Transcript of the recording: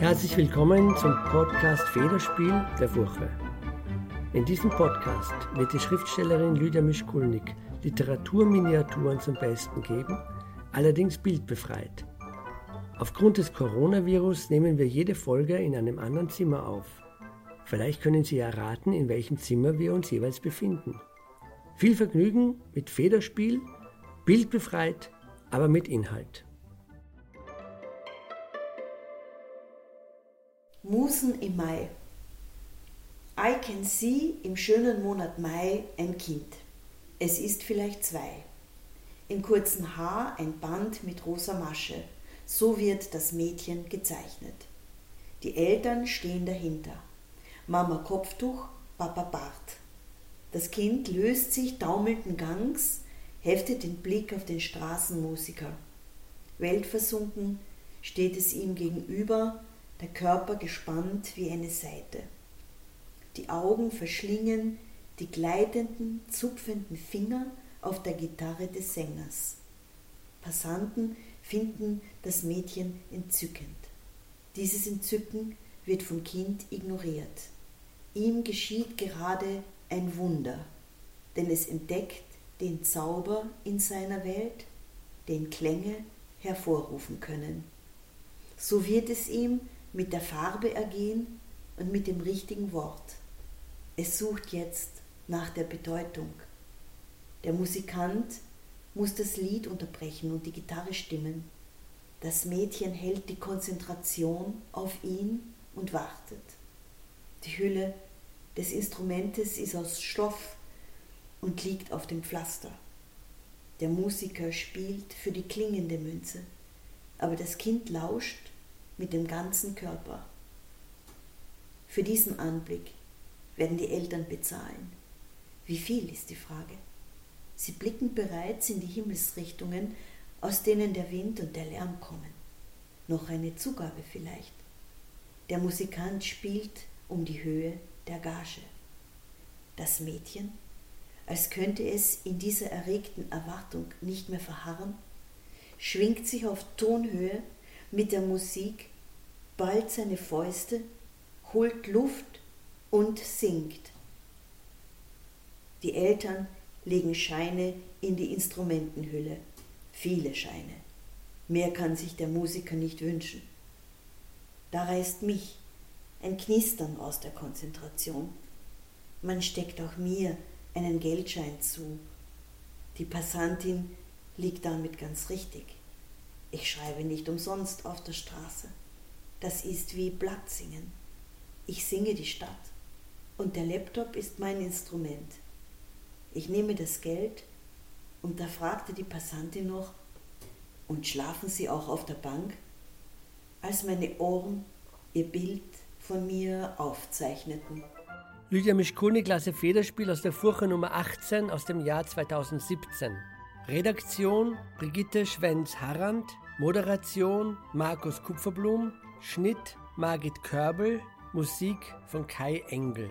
Herzlich willkommen zum Podcast Federspiel der Furche. In diesem Podcast wird die Schriftstellerin Lydia Mischkulnik Literaturminiaturen zum Besten geben, allerdings bildbefreit. Aufgrund des Coronavirus nehmen wir jede Folge in einem anderen Zimmer auf. Vielleicht können Sie erraten, in welchem Zimmer wir uns jeweils befinden. Viel Vergnügen mit Federspiel, bildbefreit, aber mit Inhalt. Musen im Mai. I can see im schönen Monat Mai ein Kind. Es ist vielleicht zwei. Im kurzen Haar ein Band mit rosa Masche. So wird das Mädchen gezeichnet. Die Eltern stehen dahinter. Mama Kopftuch, Papa Bart. Das Kind löst sich taumelnden Gangs, heftet den Blick auf den Straßenmusiker. Weltversunken steht es ihm gegenüber, der Körper gespannt wie eine Seite. Die Augen verschlingen die gleitenden, zupfenden Finger auf der Gitarre des Sängers. Passanten finden das Mädchen entzückend. Dieses Entzücken wird vom Kind ignoriert. Ihm geschieht gerade ein Wunder, denn es entdeckt den Zauber in seiner Welt, den Klänge hervorrufen können. So wird es ihm mit der Farbe ergehen und mit dem richtigen Wort. Es sucht jetzt nach der Bedeutung. Der Musikant muss das Lied unterbrechen und die Gitarre stimmen. Das Mädchen hält die Konzentration auf ihn und wartet. Die Hülle des Instrumentes ist aus Stoff und liegt auf dem Pflaster. Der Musiker spielt für die klingende Münze, aber das Kind lauscht mit dem ganzen Körper. Für diesen Anblick werden die Eltern bezahlen. Wie viel ist die Frage? Sie blicken bereits in die Himmelsrichtungen, aus denen der Wind und der Lärm kommen. Noch eine Zugabe vielleicht. Der Musikant spielt um die Höhe der Gage. Das Mädchen, als könnte es in dieser erregten Erwartung nicht mehr verharren, schwingt sich auf Tonhöhe mit der Musik ballt seine Fäuste, holt Luft und singt. Die Eltern legen Scheine in die Instrumentenhülle, viele Scheine. Mehr kann sich der Musiker nicht wünschen. Da reißt mich ein Knistern aus der Konzentration. Man steckt auch mir einen Geldschein zu. Die Passantin liegt damit ganz richtig. Ich schreibe nicht umsonst auf der Straße. Das ist wie Blattsingen. Ich singe die Stadt und der Laptop ist mein Instrument. Ich nehme das Geld und da fragte die Passantin noch, und schlafen Sie auch auf der Bank? Als meine Ohren ihr Bild von mir aufzeichneten. Lydia Mischkuni, Klasse Federspiel aus der Furche Nummer 18 aus dem Jahr 2017. Redaktion Brigitte Schwenz-Harrand, Moderation Markus Kupferblum, Schnitt Margit Körbel, Musik von Kai Engel.